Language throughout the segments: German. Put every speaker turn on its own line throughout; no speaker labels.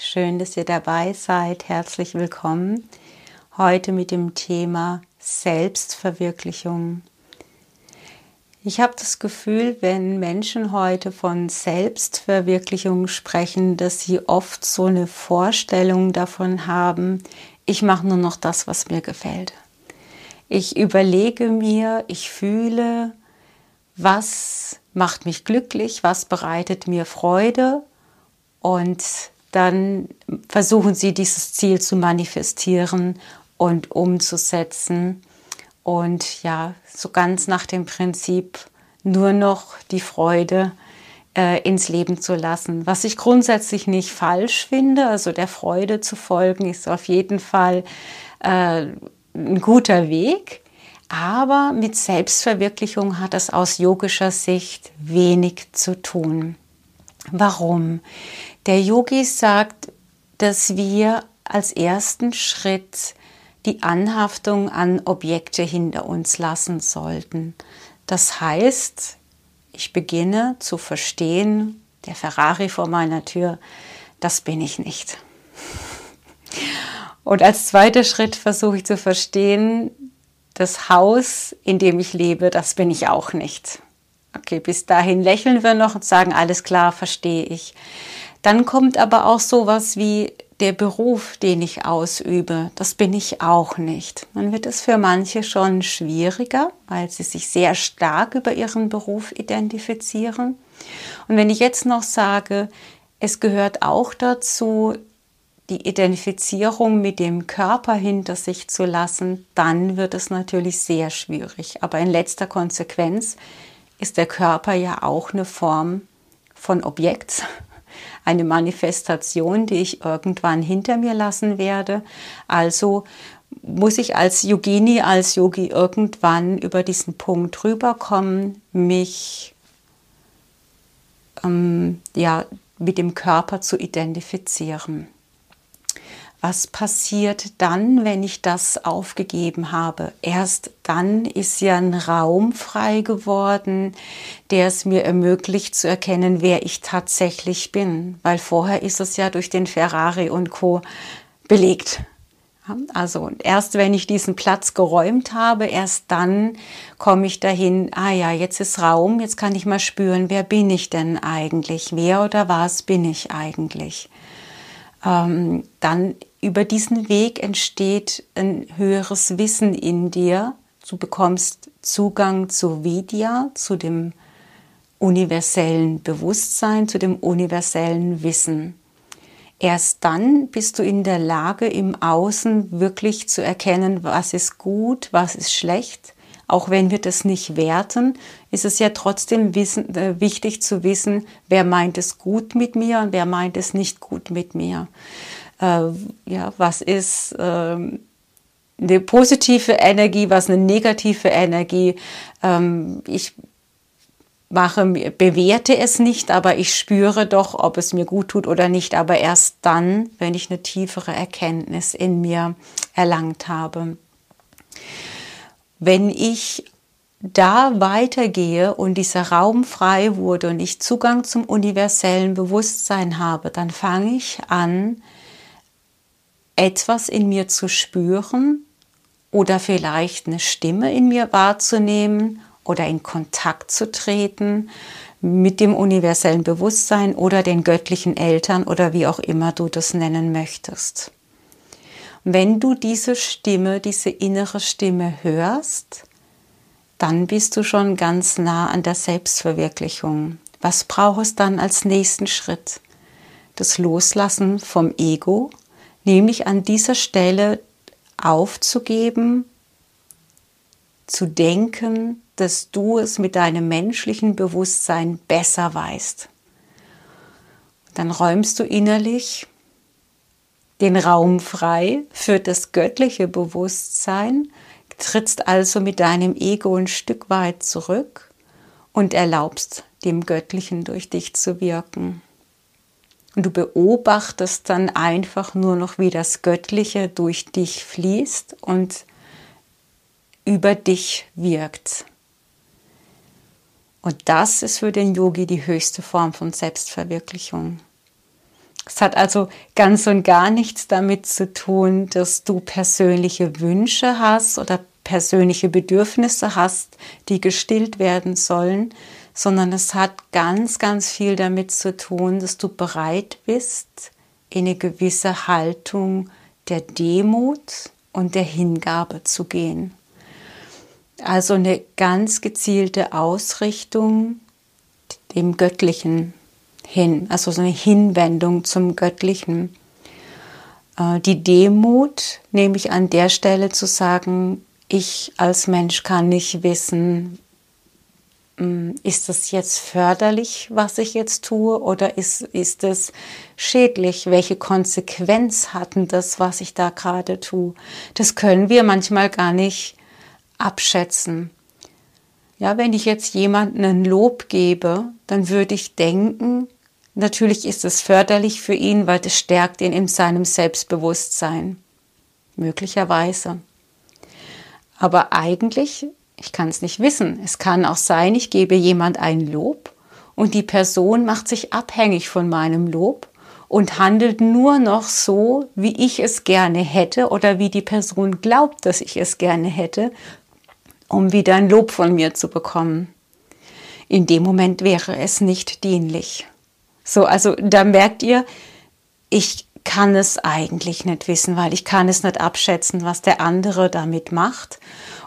Schön, dass ihr dabei seid. Herzlich willkommen. Heute mit dem Thema Selbstverwirklichung. Ich habe das Gefühl, wenn Menschen heute von Selbstverwirklichung sprechen, dass sie oft so eine Vorstellung davon haben, ich mache nur noch das, was mir gefällt. Ich überlege mir, ich fühle, was macht mich glücklich, was bereitet mir Freude und dann versuchen sie dieses Ziel zu manifestieren und umzusetzen. Und ja, so ganz nach dem Prinzip nur noch die Freude äh, ins Leben zu lassen. Was ich grundsätzlich nicht falsch finde, also der Freude zu folgen, ist auf jeden Fall äh, ein guter Weg. Aber mit Selbstverwirklichung hat es aus yogischer Sicht wenig zu tun. Warum? Der Yogi sagt, dass wir als ersten Schritt die Anhaftung an Objekte hinter uns lassen sollten. Das heißt, ich beginne zu verstehen, der Ferrari vor meiner Tür, das bin ich nicht. Und als zweiter Schritt versuche ich zu verstehen, das Haus, in dem ich lebe, das bin ich auch nicht. Okay, bis dahin lächeln wir noch und sagen, alles klar, verstehe ich. Dann kommt aber auch sowas wie der Beruf, den ich ausübe. Das bin ich auch nicht. Dann wird es für manche schon schwieriger, weil sie sich sehr stark über ihren Beruf identifizieren. Und wenn ich jetzt noch sage, es gehört auch dazu, die Identifizierung mit dem Körper hinter sich zu lassen, dann wird es natürlich sehr schwierig. Aber in letzter Konsequenz ist der Körper ja auch eine Form von Objekt, eine Manifestation, die ich irgendwann hinter mir lassen werde. Also muss ich als Yogini, als Yogi irgendwann über diesen Punkt rüberkommen, mich ähm, ja, mit dem Körper zu identifizieren. Was passiert dann, wenn ich das aufgegeben habe? Erst dann ist ja ein Raum frei geworden, der es mir ermöglicht zu erkennen, wer ich tatsächlich bin. Weil vorher ist es ja durch den Ferrari und Co belegt. Also erst wenn ich diesen Platz geräumt habe, erst dann komme ich dahin, ah ja, jetzt ist Raum, jetzt kann ich mal spüren, wer bin ich denn eigentlich? Wer oder was bin ich eigentlich? Ähm, dann über diesen Weg entsteht ein höheres Wissen in dir. Du bekommst Zugang zu Vidya, zu dem universellen Bewusstsein, zu dem universellen Wissen. Erst dann bist du in der Lage, im Außen wirklich zu erkennen, was ist gut, was ist schlecht. Auch wenn wir das nicht werten, ist es ja trotzdem wissen, äh, wichtig zu wissen, wer meint es gut mit mir und wer meint es nicht gut mit mir äh, ja, was ist ähm, eine positive Energie, was eine negative Energie. Ähm, ich mache, bewerte es nicht, aber ich spüre doch, ob es mir gut tut oder nicht, aber erst dann, wenn ich eine tiefere Erkenntnis in mir erlangt habe. Wenn ich da weitergehe und dieser Raum frei wurde und ich Zugang zum universellen Bewusstsein habe, dann fange ich an, etwas in mir zu spüren oder vielleicht eine Stimme in mir wahrzunehmen oder in Kontakt zu treten mit dem universellen Bewusstsein oder den göttlichen Eltern oder wie auch immer du das nennen möchtest. Wenn du diese Stimme, diese innere Stimme hörst, dann bist du schon ganz nah an der Selbstverwirklichung. Was braucht es dann als nächsten Schritt? Das Loslassen vom Ego, nämlich an dieser Stelle aufzugeben, zu denken, dass du es mit deinem menschlichen Bewusstsein besser weißt. Dann räumst du innerlich den Raum frei für das göttliche Bewusstsein, trittst also mit deinem Ego ein Stück weit zurück und erlaubst dem Göttlichen durch dich zu wirken. Und du beobachtest dann einfach nur noch, wie das Göttliche durch dich fließt und über dich wirkt. Und das ist für den Yogi die höchste Form von Selbstverwirklichung. Es hat also ganz und gar nichts damit zu tun, dass du persönliche Wünsche hast oder persönliche Bedürfnisse hast, die gestillt werden sollen, sondern es hat ganz, ganz viel damit zu tun, dass du bereit bist, in eine gewisse Haltung der Demut und der Hingabe zu gehen. Also eine ganz gezielte Ausrichtung dem Göttlichen hin, also so eine Hinwendung zum Göttlichen. Äh, die Demut nehme ich an der Stelle zu sagen, ich als Mensch kann nicht wissen, hm, ist das jetzt förderlich, was ich jetzt tue, oder ist, ist es schädlich? Welche Konsequenz hatten das, was ich da gerade tue? Das können wir manchmal gar nicht abschätzen. Ja, wenn ich jetzt jemandem ein Lob gebe, dann würde ich denken, natürlich ist es förderlich für ihn, weil es stärkt ihn in seinem Selbstbewusstsein. Möglicherweise. Aber eigentlich, ich kann es nicht wissen. Es kann auch sein, ich gebe jemand ein Lob und die Person macht sich abhängig von meinem Lob und handelt nur noch so, wie ich es gerne hätte oder wie die Person glaubt, dass ich es gerne hätte, um wieder ein Lob von mir zu bekommen. In dem Moment wäre es nicht dienlich. So, also da merkt ihr, ich kann es eigentlich nicht wissen, weil ich kann es nicht abschätzen, was der andere damit macht.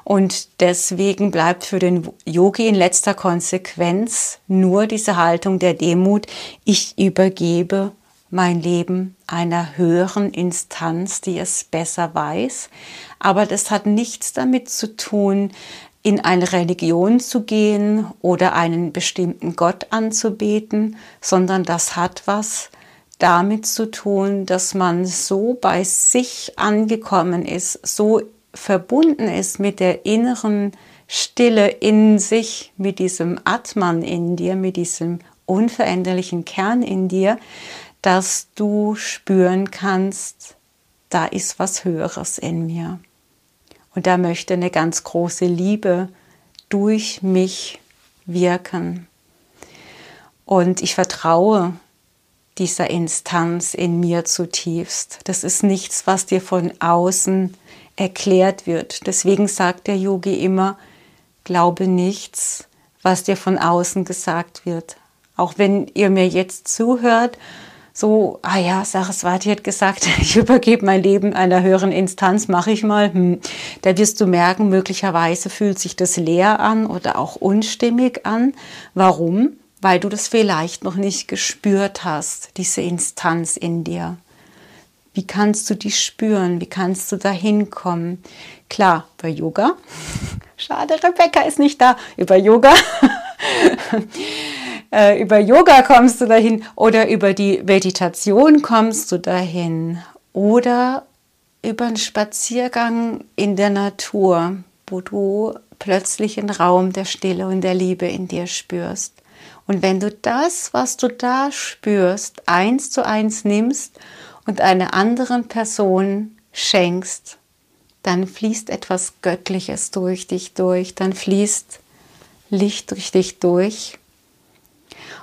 Und deswegen bleibt für den Yogi in letzter Konsequenz nur diese Haltung der Demut. Ich übergebe mein Leben einer höheren Instanz, die es besser weiß. Aber das hat nichts damit zu tun, in eine Religion zu gehen oder einen bestimmten Gott anzubeten, sondern das hat was damit zu tun, dass man so bei sich angekommen ist, so verbunden ist mit der inneren Stille in sich, mit diesem Atman in dir, mit diesem unveränderlichen Kern in dir, dass du spüren kannst, da ist was Höheres in mir. Und da möchte eine ganz große Liebe durch mich wirken. Und ich vertraue dieser Instanz in mir zutiefst. Das ist nichts, was dir von außen erklärt wird. Deswegen sagt der Yogi immer, glaube nichts, was dir von außen gesagt wird. Auch wenn ihr mir jetzt zuhört so, ah ja, Saraswati hat gesagt, ich übergebe mein Leben einer höheren Instanz, mache ich mal. Hm. Da wirst du merken, möglicherweise fühlt sich das leer an oder auch unstimmig an. Warum? Weil du das vielleicht noch nicht gespürt hast, diese Instanz in dir. Wie kannst du die spüren? Wie kannst du da hinkommen? Klar, bei Yoga. Schade, Rebecca ist nicht da. Über Yoga äh, über Yoga kommst du dahin oder über die Meditation kommst du dahin oder über einen Spaziergang in der Natur, wo du plötzlich einen Raum der Stille und der Liebe in dir spürst. Und wenn du das, was du da spürst, eins zu eins nimmst und einer anderen Person schenkst, dann fließt etwas Göttliches durch dich durch, dann fließt Licht durch dich durch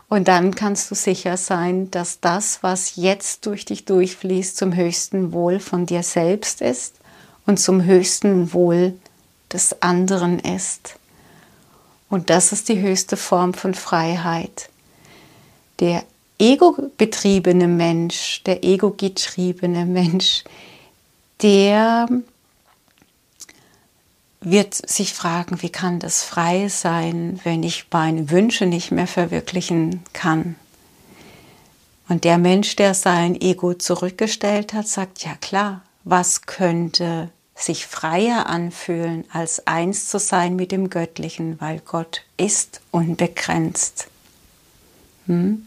und dann kannst du sicher sein, dass das, was jetzt durch dich durchfließt, zum höchsten Wohl von dir selbst ist und zum höchsten Wohl des anderen ist. Und das ist die höchste Form von Freiheit. Der ego-betriebene Mensch, der ego-getriebene Mensch, der wird sich fragen, wie kann das frei sein, wenn ich meine Wünsche nicht mehr verwirklichen kann. Und der Mensch, der sein Ego zurückgestellt hat, sagt, ja klar, was könnte sich freier anfühlen, als eins zu sein mit dem Göttlichen, weil Gott ist unbegrenzt. Hm?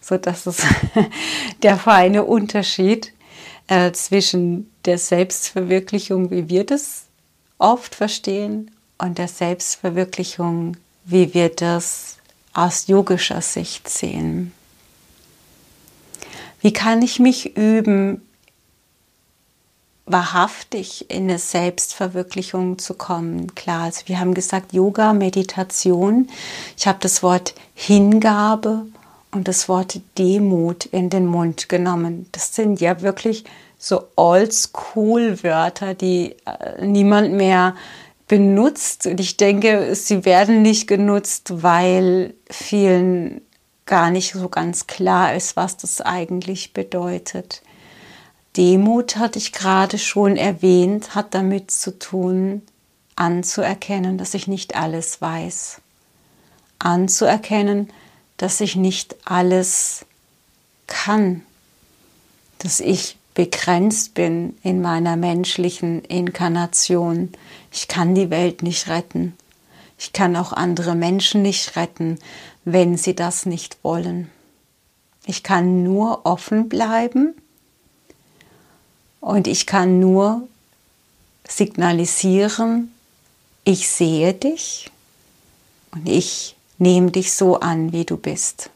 So, das ist der feine Unterschied äh, zwischen der Selbstverwirklichung, wie wir das oft verstehen, und der Selbstverwirklichung, wie wir das aus yogischer Sicht sehen. Wie kann ich mich üben, wahrhaftig in eine Selbstverwirklichung zu kommen? Klar, also wir haben gesagt Yoga, Meditation. Ich habe das Wort Hingabe und das Wort Demut in den Mund genommen. Das sind ja wirklich so Oldschool-Wörter, die äh, niemand mehr benutzt. Und ich denke, sie werden nicht genutzt, weil vielen gar nicht so ganz klar ist, was das eigentlich bedeutet. Demut hatte ich gerade schon erwähnt, hat damit zu tun, anzuerkennen, dass ich nicht alles weiß. Anzuerkennen, dass ich nicht alles kann, dass ich begrenzt bin in meiner menschlichen Inkarnation. Ich kann die Welt nicht retten. Ich kann auch andere Menschen nicht retten, wenn sie das nicht wollen. Ich kann nur offen bleiben und ich kann nur signalisieren, ich sehe dich und ich nehme dich so an, wie du bist.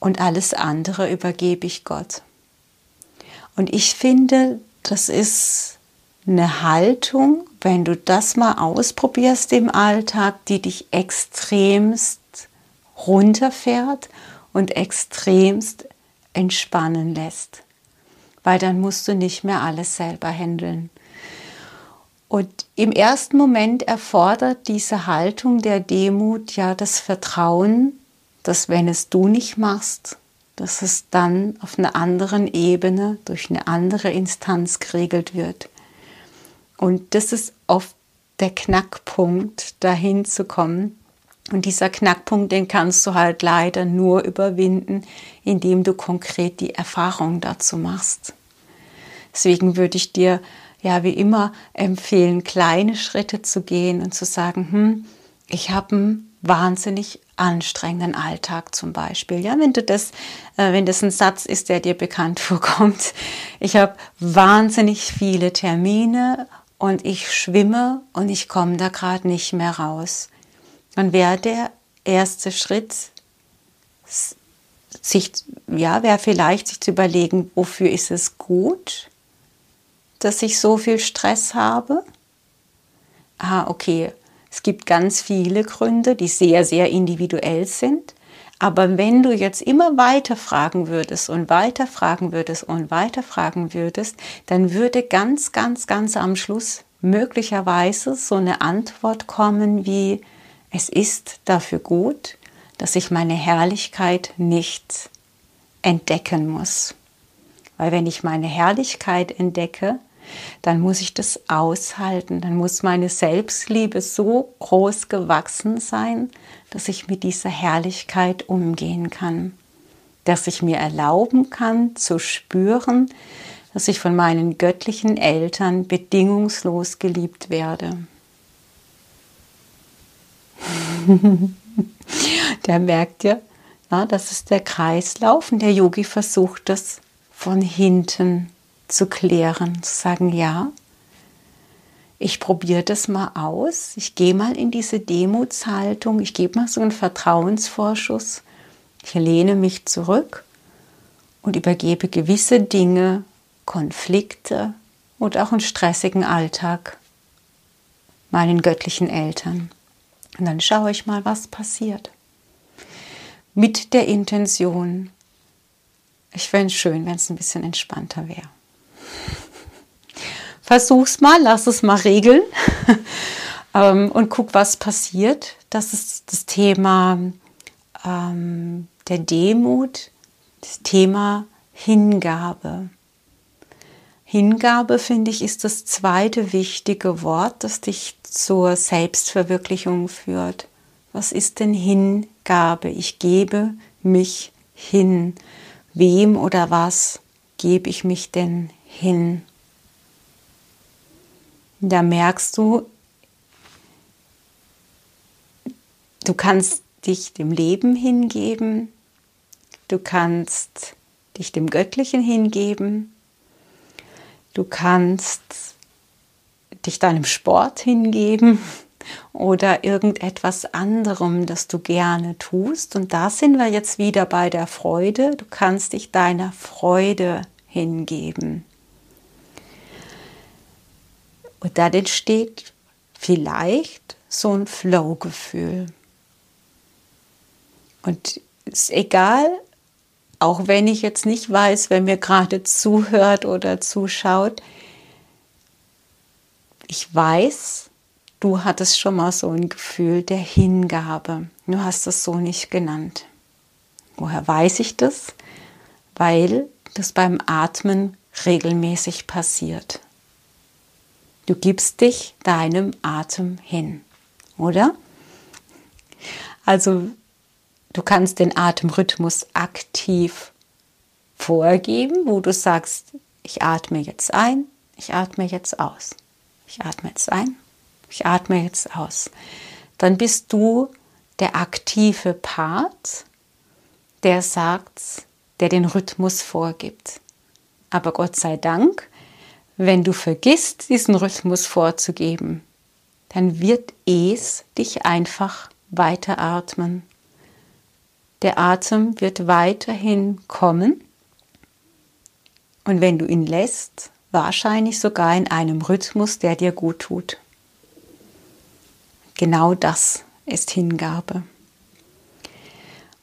Und alles andere übergebe ich Gott. Und ich finde, das ist eine Haltung, wenn du das mal ausprobierst im Alltag, die dich extremst runterfährt und extremst entspannen lässt. Weil dann musst du nicht mehr alles selber handeln. Und im ersten Moment erfordert diese Haltung der Demut ja das Vertrauen, dass wenn es du nicht machst, dass es dann auf einer anderen Ebene durch eine andere Instanz geregelt wird. Und das ist oft der Knackpunkt, dahin zu kommen. Und dieser Knackpunkt, den kannst du halt leider nur überwinden, indem du konkret die Erfahrung dazu machst. Deswegen würde ich dir ja wie immer empfehlen, kleine Schritte zu gehen und zu sagen, hm, ich habe einen wahnsinnig anstrengenden Alltag zum Beispiel. Ja, wenn du das, äh, wenn das ein Satz ist, der dir bekannt vorkommt. Ich habe wahnsinnig viele Termine und ich schwimme und ich komme da gerade nicht mehr raus. Dann wäre der erste Schritt, sich, ja, wäre vielleicht sich zu überlegen, wofür ist es gut, dass ich so viel Stress habe? Ah, okay. Es gibt ganz viele Gründe, die sehr, sehr individuell sind. Aber wenn du jetzt immer weiter fragen würdest und weiter fragen würdest und weiter fragen würdest, dann würde ganz, ganz, ganz am Schluss möglicherweise so eine Antwort kommen wie, es ist dafür gut, dass ich meine Herrlichkeit nicht entdecken muss. Weil wenn ich meine Herrlichkeit entdecke, dann muss ich das aushalten, dann muss meine Selbstliebe so groß gewachsen sein, dass ich mit dieser Herrlichkeit umgehen kann, dass ich mir erlauben kann zu spüren, dass ich von meinen göttlichen Eltern bedingungslos geliebt werde. der merkt ja, na, das ist der Kreislauf und der Yogi versucht das von hinten zu klären, zu sagen, ja, ich probiere das mal aus, ich gehe mal in diese Demutshaltung, ich gebe mal so einen Vertrauensvorschuss, ich lehne mich zurück und übergebe gewisse Dinge, Konflikte und auch einen stressigen Alltag meinen göttlichen Eltern. Und dann schaue ich mal, was passiert. Mit der Intention, ich fände es schön, wenn es ein bisschen entspannter wäre. Versuch's mal, lass es mal regeln ähm, und guck, was passiert. Das ist das Thema ähm, der Demut, das Thema Hingabe. Hingabe, finde ich, ist das zweite wichtige Wort, das dich zur Selbstverwirklichung führt. Was ist denn Hingabe? Ich gebe mich hin. Wem oder was gebe ich mich denn hin? Da merkst du, du kannst dich dem Leben hingeben, du kannst dich dem Göttlichen hingeben. Du kannst dich deinem Sport hingeben oder irgendetwas anderem, das du gerne tust. Und da sind wir jetzt wieder bei der Freude. Du kannst dich deiner Freude hingeben. Und dann entsteht vielleicht so ein Flow-Gefühl. Und ist egal, auch wenn ich jetzt nicht weiß, wer mir gerade zuhört oder zuschaut, ich weiß, du hattest schon mal so ein Gefühl der Hingabe. Du hast es so nicht genannt. Woher weiß ich das? Weil das beim Atmen regelmäßig passiert. Du gibst dich deinem Atem hin, oder? Also du kannst den Atemrhythmus aktiv vorgeben, wo du sagst, ich atme jetzt ein, ich atme jetzt aus. Ich atme jetzt ein, ich atme jetzt aus. Dann bist du der aktive Part, der sagt, der den Rhythmus vorgibt. Aber Gott sei Dank wenn du vergisst, diesen Rhythmus vorzugeben, dann wird es dich einfach weiteratmen. Der Atem wird weiterhin kommen und wenn du ihn lässt, wahrscheinlich sogar in einem Rhythmus, der dir gut tut. Genau das ist Hingabe.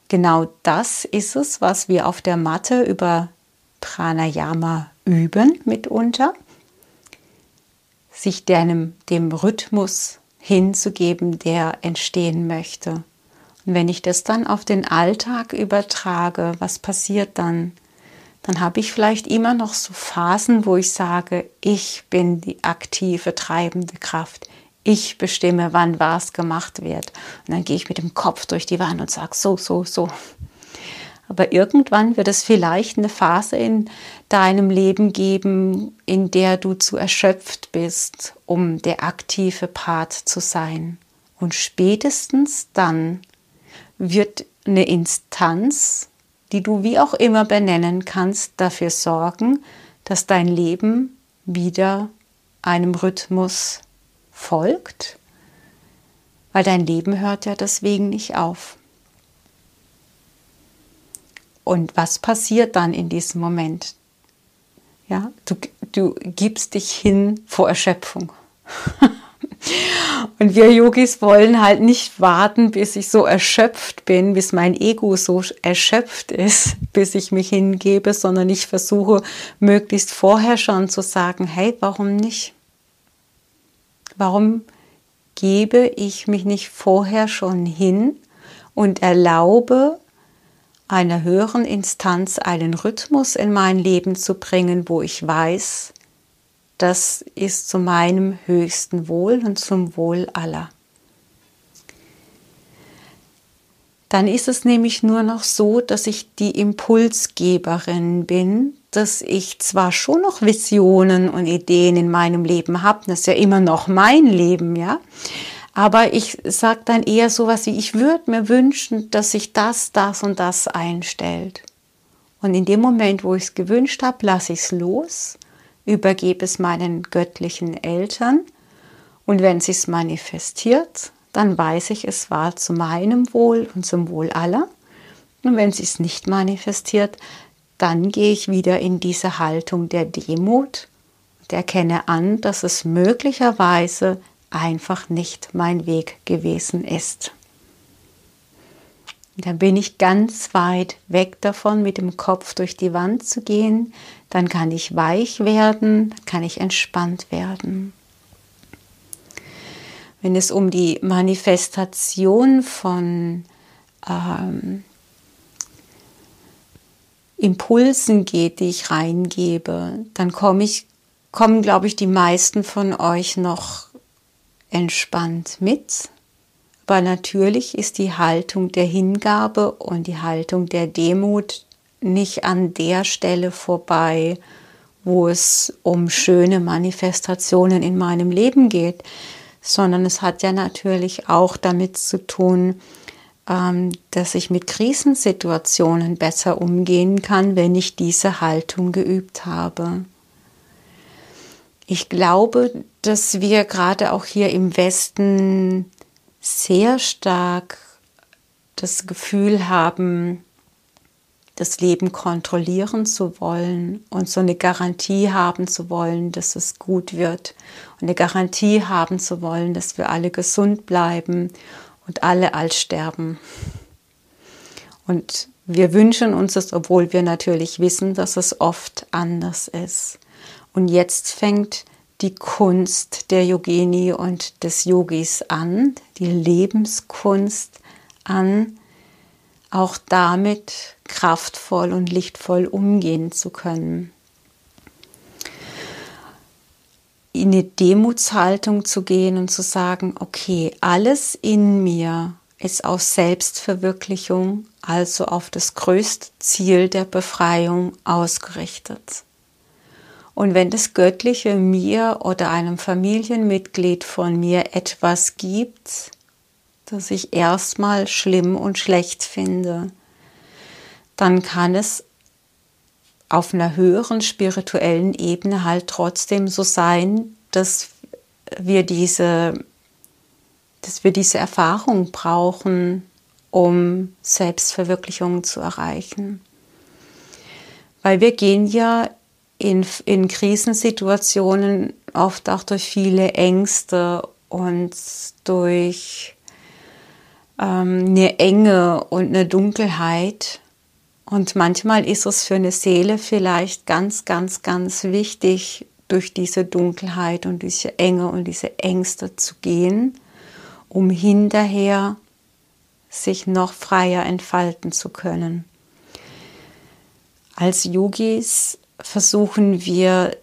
Genau das ist es, was wir auf der Matte über Pranayama üben mitunter sich deinem, dem Rhythmus hinzugeben, der entstehen möchte. Und wenn ich das dann auf den Alltag übertrage, was passiert dann? Dann habe ich vielleicht immer noch so Phasen, wo ich sage, ich bin die aktive, treibende Kraft. Ich bestimme, wann was gemacht wird. Und dann gehe ich mit dem Kopf durch die Wand und sage, so, so, so. Aber irgendwann wird es vielleicht eine Phase in deinem Leben geben, in der du zu erschöpft bist, um der aktive Part zu sein. Und spätestens dann wird eine Instanz, die du wie auch immer benennen kannst, dafür sorgen, dass dein Leben wieder einem Rhythmus folgt, weil dein Leben hört ja deswegen nicht auf. Und was passiert dann in diesem Moment? Ja, du, du gibst dich hin vor Erschöpfung. Und wir Yogis wollen halt nicht warten, bis ich so erschöpft bin, bis mein Ego so erschöpft ist, bis ich mich hingebe, sondern ich versuche möglichst vorher schon zu sagen, hey, warum nicht? Warum gebe ich mich nicht vorher schon hin und erlaube einer höheren Instanz einen Rhythmus in mein Leben zu bringen, wo ich weiß, das ist zu meinem höchsten Wohl und zum Wohl aller. Dann ist es nämlich nur noch so, dass ich die Impulsgeberin bin, dass ich zwar schon noch Visionen und Ideen in meinem Leben habe, das ist ja immer noch mein Leben, ja, aber ich sage dann eher so was wie, ich würde mir wünschen, dass sich das, das und das einstellt. Und in dem Moment, wo ich es gewünscht habe, lasse ich es los, übergebe es meinen göttlichen Eltern. Und wenn es manifestiert, dann weiß ich, es war zu meinem Wohl und zum Wohl aller. Und wenn es sich nicht manifestiert, dann gehe ich wieder in diese Haltung der Demut und erkenne an, dass es möglicherweise einfach nicht mein Weg gewesen ist. Dann bin ich ganz weit weg davon, mit dem Kopf durch die Wand zu gehen. Dann kann ich weich werden, kann ich entspannt werden. Wenn es um die Manifestation von ähm, Impulsen geht, die ich reingebe, dann komme ich, kommen, glaube ich, die meisten von euch noch entspannt mit. Aber natürlich ist die Haltung der Hingabe und die Haltung der Demut nicht an der Stelle vorbei, wo es um schöne Manifestationen in meinem Leben geht, sondern es hat ja natürlich auch damit zu tun, ähm, dass ich mit Krisensituationen besser umgehen kann, wenn ich diese Haltung geübt habe. Ich glaube, dass wir gerade auch hier im Westen sehr stark das Gefühl haben, das Leben kontrollieren zu wollen und so eine Garantie haben zu wollen, dass es gut wird und eine Garantie haben zu wollen, dass wir alle gesund bleiben und alle alt sterben. Und wir wünschen uns es, obwohl wir natürlich wissen, dass es oft anders ist. Und jetzt fängt die Kunst der Yogini und des Yogis an, die Lebenskunst an, auch damit kraftvoll und lichtvoll umgehen zu können. In eine Demutshaltung zu gehen und zu sagen, okay, alles in mir ist auf Selbstverwirklichung, also auf das größte Ziel der Befreiung ausgerichtet. Und wenn das Göttliche mir oder einem Familienmitglied von mir etwas gibt, das ich erstmal schlimm und schlecht finde, dann kann es auf einer höheren spirituellen Ebene halt trotzdem so sein, dass wir diese, dass wir diese Erfahrung brauchen, um Selbstverwirklichung zu erreichen. Weil wir gehen ja in, in Krisensituationen oft auch durch viele Ängste und durch ähm, eine Enge und eine Dunkelheit. Und manchmal ist es für eine Seele vielleicht ganz, ganz, ganz wichtig, durch diese Dunkelheit und diese Enge und diese Ängste zu gehen, um hinterher sich noch freier entfalten zu können. Als Yogis versuchen wir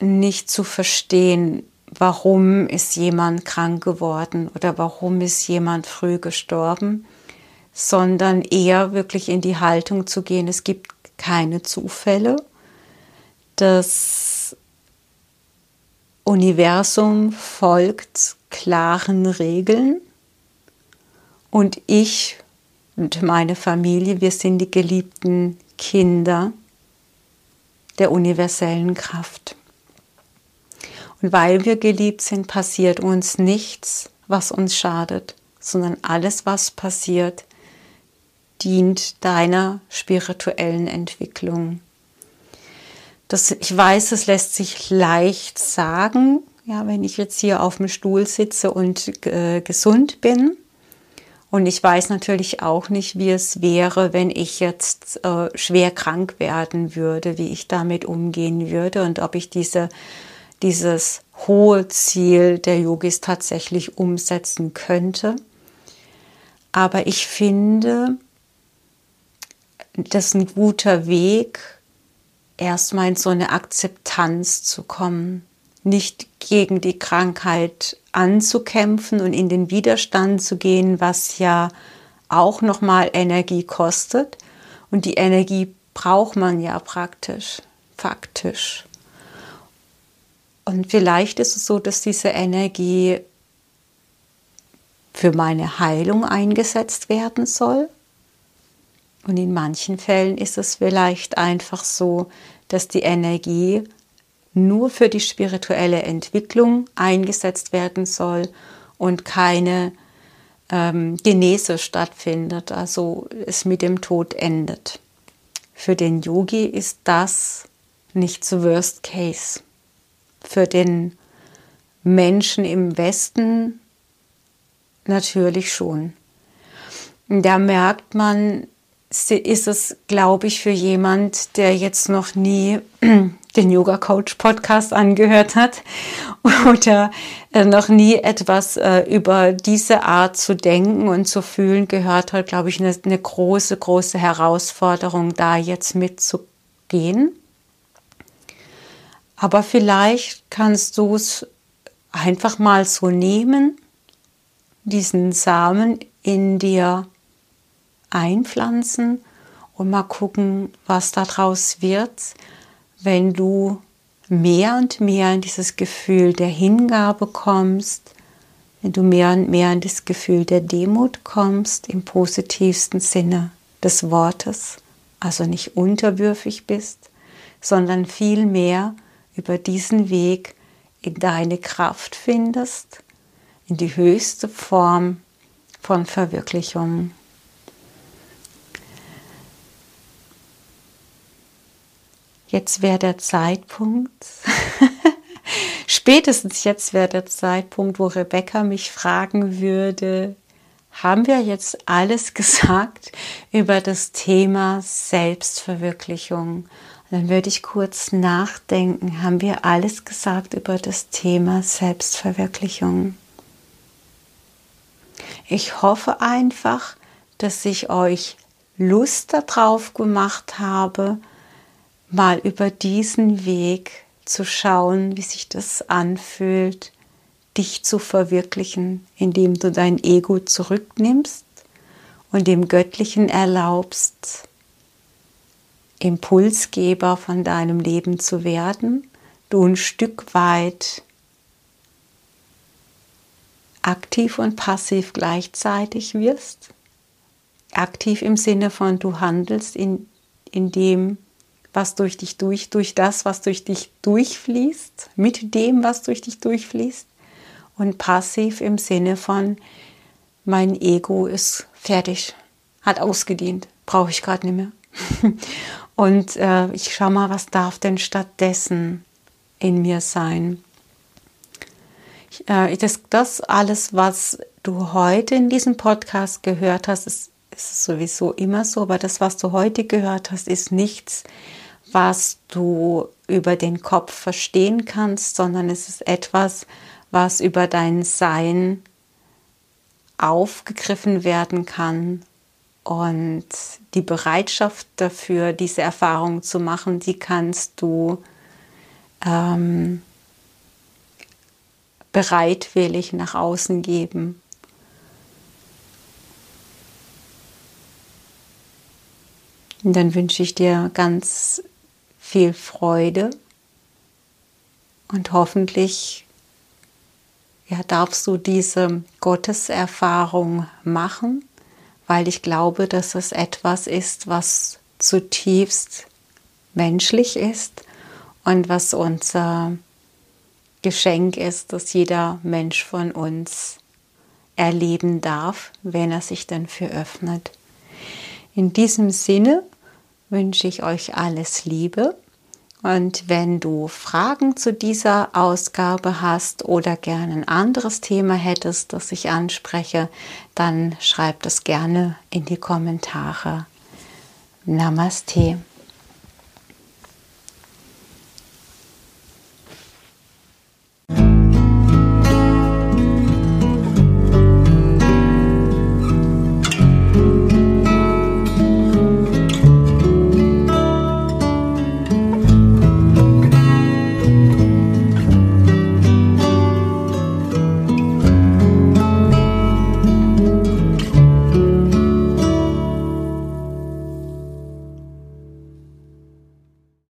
nicht zu verstehen, warum ist jemand krank geworden oder warum ist jemand früh gestorben, sondern eher wirklich in die Haltung zu gehen, es gibt keine Zufälle. Das Universum folgt klaren Regeln und ich und meine Familie, wir sind die geliebten Kinder der universellen Kraft. Und weil wir geliebt sind, passiert uns nichts, was uns schadet, sondern alles, was passiert, dient deiner spirituellen Entwicklung. Das, ich weiß, es lässt sich leicht sagen, ja, wenn ich jetzt hier auf dem Stuhl sitze und äh, gesund bin. Und ich weiß natürlich auch nicht, wie es wäre, wenn ich jetzt äh, schwer krank werden würde, wie ich damit umgehen würde und ob ich diese, dieses hohe Ziel der Yogis tatsächlich umsetzen könnte. Aber ich finde, das ist ein guter Weg, erstmal in so eine Akzeptanz zu kommen, nicht gegen die Krankheit anzukämpfen und in den Widerstand zu gehen, was ja auch nochmal Energie kostet. Und die Energie braucht man ja praktisch, faktisch. Und vielleicht ist es so, dass diese Energie für meine Heilung eingesetzt werden soll. Und in manchen Fällen ist es vielleicht einfach so, dass die Energie nur für die spirituelle Entwicklung eingesetzt werden soll und keine ähm, Genese stattfindet, also es mit dem Tod endet. Für den Yogi ist das nicht so Worst Case. Für den Menschen im Westen natürlich schon. Da merkt man, ist es, glaube ich, für jemand, der jetzt noch nie den Yoga Coach Podcast angehört hat oder äh, noch nie etwas äh, über diese Art zu denken und zu fühlen gehört hat, glaube ich, eine, eine große, große Herausforderung, da jetzt mitzugehen. Aber vielleicht kannst du es einfach mal so nehmen, diesen Samen in dir einpflanzen und mal gucken, was daraus wird, wenn du mehr und mehr in dieses Gefühl der Hingabe kommst, wenn du mehr und mehr in das Gefühl der Demut kommst, im positivsten Sinne des Wortes, also nicht unterwürfig bist, sondern vielmehr über diesen Weg in deine Kraft findest, in die höchste Form von Verwirklichung. Jetzt wäre der Zeitpunkt, spätestens jetzt wäre der Zeitpunkt, wo Rebecca mich fragen würde, haben wir jetzt alles gesagt über das Thema Selbstverwirklichung? dann würde ich kurz nachdenken, haben wir alles gesagt über das Thema Selbstverwirklichung? Ich hoffe einfach, dass ich euch Lust darauf gemacht habe, mal über diesen Weg zu schauen, wie sich das anfühlt, dich zu verwirklichen, indem du dein Ego zurücknimmst und dem Göttlichen erlaubst, Impulsgeber von deinem Leben zu werden, du ein Stück weit aktiv und passiv gleichzeitig wirst. Aktiv im Sinne von du handelst in, in dem, was durch dich durch, durch das, was durch dich durchfließt, mit dem, was durch dich durchfließt. Und passiv im Sinne von mein Ego ist fertig, hat ausgedient, brauche ich gerade nicht mehr. Und äh, ich schaue mal, was darf denn stattdessen in mir sein. Ich, äh, das, das alles, was du heute in diesem Podcast gehört hast, ist, ist sowieso immer so, aber das, was du heute gehört hast, ist nichts, was du über den Kopf verstehen kannst, sondern es ist etwas, was über dein Sein aufgegriffen werden kann und die Bereitschaft dafür, diese Erfahrung zu machen, die kannst du ähm, bereitwillig nach außen geben. Und dann wünsche ich dir ganz viel Freude und hoffentlich ja, darfst du diese Gotteserfahrung machen weil ich glaube, dass es etwas ist, was zutiefst menschlich ist und was unser Geschenk ist, das jeder Mensch von uns erleben darf, wenn er sich dafür öffnet. In diesem Sinne wünsche ich euch alles Liebe und wenn du Fragen zu dieser Ausgabe hast oder gerne ein anderes Thema hättest, das ich anspreche, dann schreib das gerne in die Kommentare. Namaste.